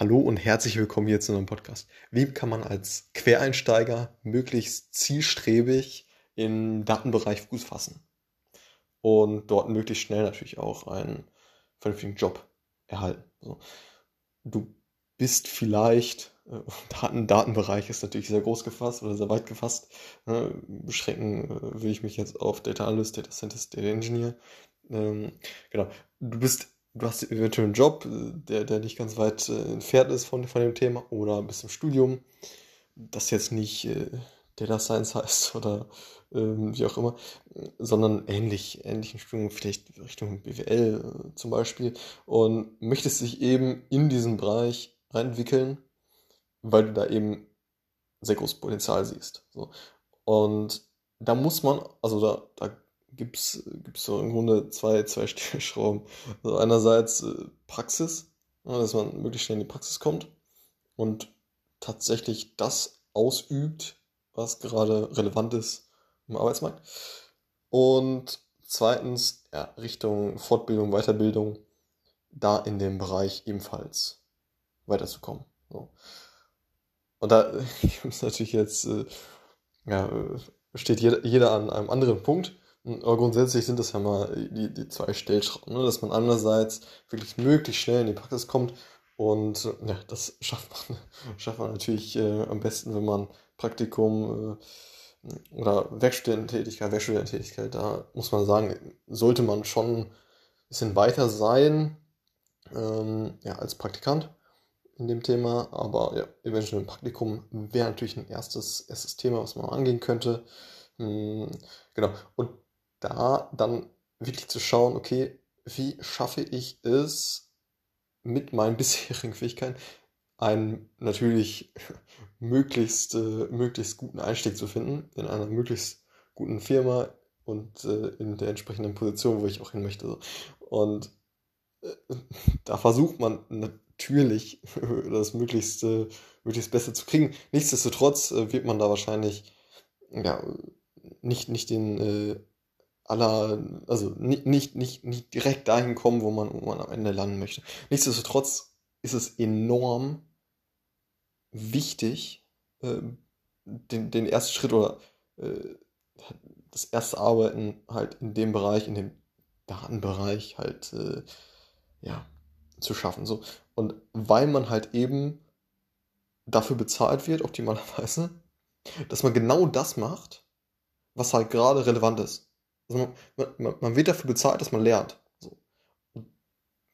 Hallo und herzlich willkommen hier zu einem Podcast. Wie kann man als Quereinsteiger möglichst zielstrebig im Datenbereich Fuß fassen und dort möglichst schnell natürlich auch einen vernünftigen Job erhalten? So. Du bist vielleicht, äh, Daten, Datenbereich ist natürlich sehr groß gefasst oder sehr weit gefasst. Ne? Beschränken äh, will ich mich jetzt auf Data Analyst, Data Scientist, Data Engineer. Ähm, genau. Du bist du hast eventuell einen Job, äh, der, der nicht ganz weit äh, entfernt ist von, von dem Thema oder bist im Studium, das jetzt nicht äh, Data Science heißt oder ähm, wie auch immer, sondern ähnlich, ähnlichen Studium, vielleicht Richtung BWL äh, zum Beispiel und möchtest dich eben in diesen Bereich reinentwickeln, weil du da eben sehr großes Potenzial siehst. So. Und da muss man, also da, da gibt es so im Grunde zwei, zwei Stellschrauben. Also einerseits äh, Praxis, dass man möglichst schnell in die Praxis kommt und tatsächlich das ausübt, was gerade relevant ist im Arbeitsmarkt. Und zweitens, ja, Richtung Fortbildung, Weiterbildung, da in dem Bereich ebenfalls weiterzukommen. So. Und da ist natürlich jetzt, äh, ja, äh, steht jeder an einem anderen Punkt. Aber grundsätzlich sind das ja mal die, die zwei Stellschrauben, ne? dass man einerseits wirklich möglichst schnell in die Praxis kommt und ja, das schafft man, schafft man natürlich äh, am besten, wenn man Praktikum äh, oder Werkstudententätigkeit, Werkstudententätigkeit, da muss man sagen, sollte man schon ein bisschen weiter sein ähm, ja, als Praktikant in dem Thema, aber ja, eventuell ein Praktikum wäre natürlich ein erstes, erstes Thema, was man angehen könnte. Hm, genau. Und da dann wirklich zu schauen, okay, wie schaffe ich es mit meinen bisherigen Fähigkeiten einen natürlich möglichst, äh, möglichst guten Einstieg zu finden in einer möglichst guten Firma und äh, in der entsprechenden Position, wo ich auch hin möchte. Und äh, da versucht man natürlich das möglichst, möglichst Beste zu kriegen. Nichtsdestotrotz äh, wird man da wahrscheinlich ja, nicht, nicht den äh, aller, also nicht, nicht, nicht, nicht direkt dahin kommen, wo man, wo man am Ende landen möchte. Nichtsdestotrotz ist es enorm wichtig, äh, den, den ersten Schritt oder äh, das erste Arbeiten halt in dem Bereich, in dem Datenbereich halt, äh, ja, zu schaffen. So. Und weil man halt eben dafür bezahlt wird, optimalerweise, dass man genau das macht, was halt gerade relevant ist. Also man, man, man, wird dafür bezahlt, dass man lernt. So.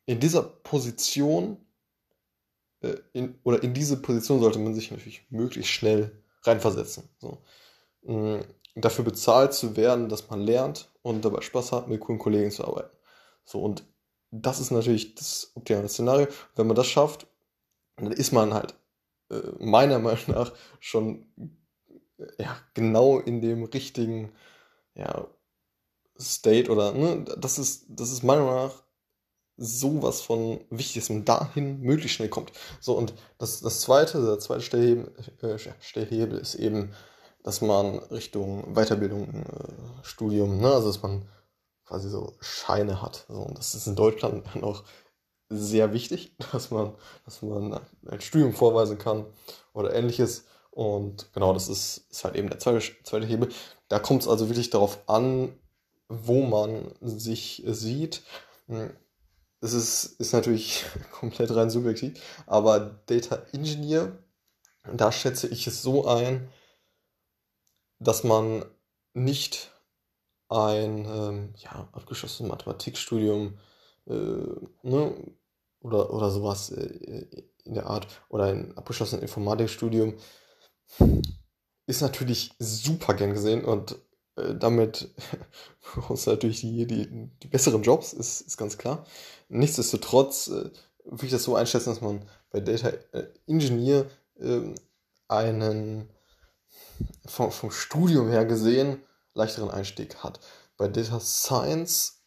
In dieser Position äh, in, oder in diese Position sollte man sich natürlich möglichst schnell reinversetzen. So. Ähm, dafür bezahlt zu werden, dass man lernt und dabei Spaß hat, mit coolen Kollegen zu arbeiten. So, und das ist natürlich das optimale Szenario. Wenn man das schafft, dann ist man halt äh, meiner Meinung nach schon äh, ja, genau in dem richtigen ja, State oder, ne, das ist, das ist meiner Meinung nach sowas von wichtig, dass man dahin möglichst schnell kommt. So, und das, das zweite, der zweite Stellhebel, äh, Stellhebel ist eben, dass man Richtung Weiterbildung, äh, Studium, ne, also dass man quasi so Scheine hat. So, und das ist in Deutschland auch sehr wichtig, dass man, dass man ein Studium vorweisen kann oder ähnliches. Und genau, das ist, ist halt eben der zweite, zweite Hebel. Da kommt es also wirklich darauf an, wo man sich sieht. Es ist, ist natürlich komplett rein subjektiv, aber Data Engineer, da schätze ich es so ein, dass man nicht ein ähm, ja, abgeschlossenes Mathematikstudium äh, ne, oder, oder sowas äh, in der Art oder ein abgeschlossenes Informatikstudium ist natürlich super gern gesehen und damit uns natürlich die, die, die besseren Jobs, ist, ist ganz klar. Nichtsdestotrotz äh, würde ich das so einschätzen, dass man bei Data äh, Engineer äh, einen vom, vom Studium her gesehen leichteren Einstieg hat. Bei Data Science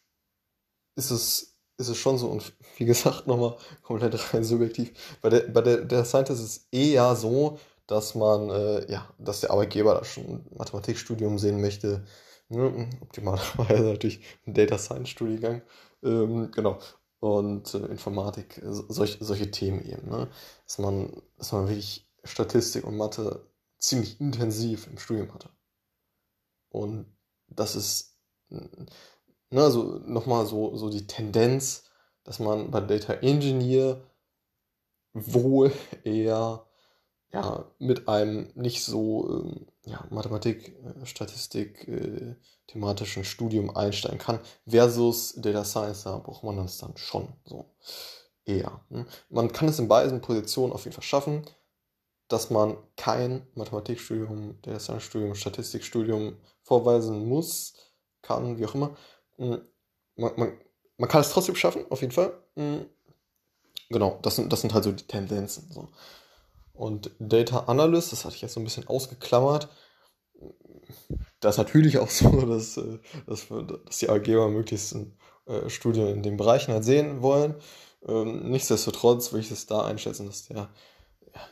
ist es, ist es schon so, und wie gesagt, nochmal komplett rein subjektiv. Bei der, bei der Data Scientist ist es eher so, dass man, äh, ja, dass der Arbeitgeber da schon ein Mathematikstudium sehen möchte. Ne? Optimalerweise natürlich ein Data Science Studiengang. Ähm, genau. und äh, Informatik, so, solch, solche Themen eben, ne? Dass man, dass man wirklich Statistik und Mathe ziemlich intensiv im Studium hatte. Und das ist, ne, also nochmal so, so die Tendenz, dass man bei Data Engineer wohl eher ja, mit einem nicht so ähm, ja, Mathematik, äh, Statistik, äh, thematischen Studium einsteigen kann, versus Data Science, da braucht man das dann schon so eher. Ne? Man kann es in beiden Positionen auf jeden Fall schaffen, dass man kein Mathematikstudium, Data Science Studium, Statistikstudium vorweisen muss, kann, wie auch immer. Hm, man, man, man kann es trotzdem schaffen, auf jeden Fall. Hm, genau, das sind, das sind halt so die Tendenzen. So. Und Data Analyst, das hatte ich jetzt so ein bisschen ausgeklammert. Das ist natürlich auch so, dass, äh, dass, dass die Arbeitgeber möglichst äh, Studium in den Bereichen halt sehen wollen. Ähm, nichtsdestotrotz würde ich es da einschätzen, dass der,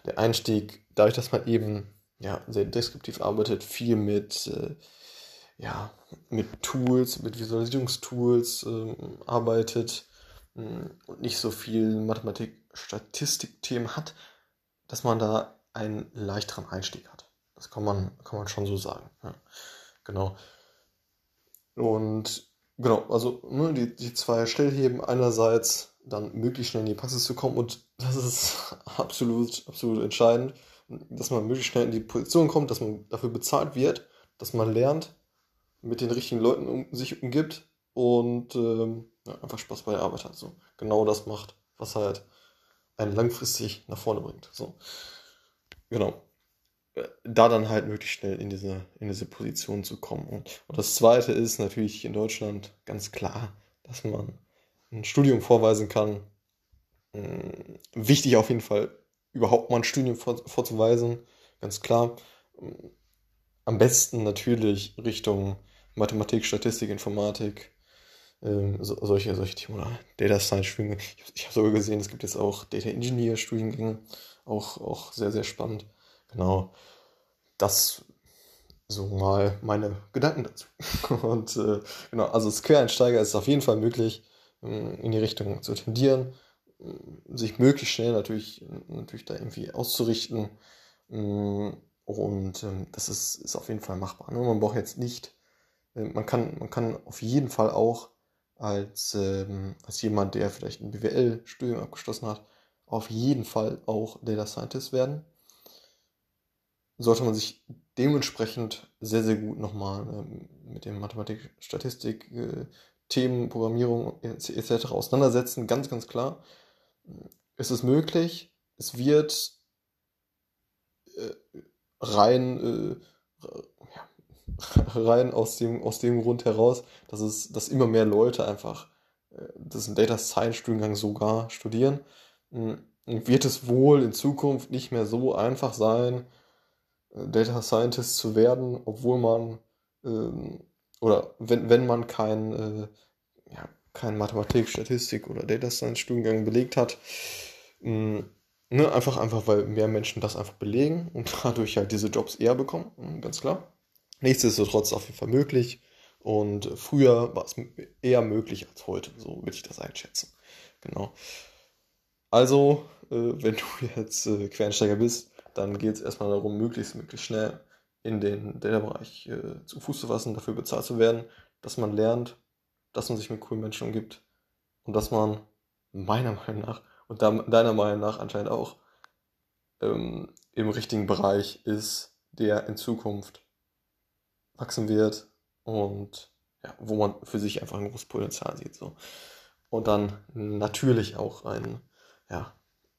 der Einstieg, dadurch, dass man eben ja, sehr deskriptiv arbeitet, viel mit, äh, ja, mit Tools, mit Visualisierungstools äh, arbeitet mm, und nicht so viel Mathematik-Statistik-Themen hat, dass man da einen leichteren Einstieg hat. Das kann man, kann man schon so sagen. Ja. Genau. Und genau, also ne, die, die zwei Stellheben einerseits dann möglichst schnell in die Praxis zu kommen und das ist absolut, absolut entscheidend, dass man möglichst schnell in die Position kommt, dass man dafür bezahlt wird, dass man lernt, mit den richtigen Leuten um, sich umgibt und ähm, ja, einfach Spaß bei der Arbeit hat. So genau das macht, was halt einen langfristig nach vorne bringt. So. Genau. Da dann halt möglichst schnell in diese, in diese Position zu kommen. Und, und das zweite ist natürlich in Deutschland ganz klar, dass man ein Studium vorweisen kann. Hm, wichtig auf jeden Fall, überhaupt mal ein Studium vor, vorzuweisen, ganz klar. Am besten natürlich Richtung Mathematik, Statistik, Informatik, ähm, so, solche, solche Themen oder Data Science Studiengänge. Ich, ich habe sogar gesehen, es gibt jetzt auch Data Engineer Studiengänge, auch, auch sehr, sehr spannend. Genau. Das so mal meine Gedanken dazu. Und äh, genau, also als Quereinsteiger ist es auf jeden Fall möglich, ähm, in die Richtung zu tendieren, ähm, sich möglichst schnell natürlich, natürlich da irgendwie auszurichten. Ähm, und das ist, ist auf jeden Fall machbar. Ne? Man braucht jetzt nicht, äh, man kann, man kann auf jeden Fall auch als, ähm, als jemand, der vielleicht ein BWL-Studium abgeschlossen hat, auf jeden Fall auch Data Scientist werden. Sollte man sich dementsprechend sehr, sehr gut nochmal ähm, mit dem Mathematik, Statistik, äh, Themen, Programmierung etc. auseinandersetzen, ganz, ganz klar. Es ist möglich, es wird äh, rein äh, rein aus dem, aus dem Grund heraus, dass es, dass immer mehr Leute einfach äh, das Data Science Studiengang sogar studieren, hm, wird es wohl in Zukunft nicht mehr so einfach sein, äh, Data Scientist zu werden, obwohl man ähm, oder wenn, wenn man kein, äh, ja, kein Mathematik, Statistik oder Data Science Studiengang belegt hat. Hm, ne, einfach, einfach, weil mehr Menschen das einfach belegen und dadurch halt diese Jobs eher bekommen, hm, ganz klar. Nichtsdestotrotz auf jeden Fall möglich. Und früher war es eher möglich als heute. So würde ich das einschätzen. Genau. Also, äh, wenn du jetzt äh, Quereinsteiger bist, dann geht es erstmal darum, möglichst, möglichst schnell in den Data-Bereich äh, zu Fuß zu fassen, dafür bezahlt zu werden, dass man lernt, dass man sich mit coolen Menschen umgibt und dass man meiner Meinung nach und deiner Meinung nach anscheinend auch ähm, im richtigen Bereich ist, der in Zukunft wachsen wird und ja, wo man für sich einfach ein großes Potenzial sieht. So. Und dann natürlich auch einen ja,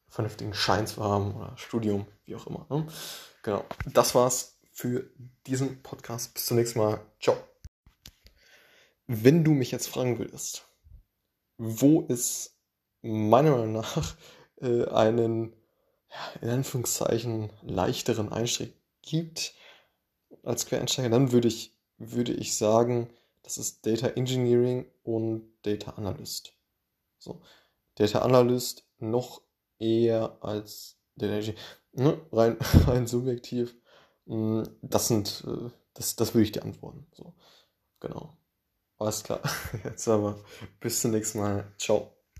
vernünftigen Schein zu haben oder Studium, wie auch immer. Ne? Genau, das war's für diesen Podcast. Bis zum nächsten Mal. Ciao. Wenn du mich jetzt fragen würdest, wo es meiner Meinung nach äh, einen ja, in Anführungszeichen leichteren Einstieg gibt, als Quereinsteiger, dann würde ich, würde ich sagen, das ist Data Engineering und Data Analyst. So, Data Analyst noch eher als Data Engineering, ne? rein, rein subjektiv. Mm, das sind, äh, das, das würde ich dir antworten. So, genau. Alles klar. Jetzt aber bis zum nächsten Mal. Ciao.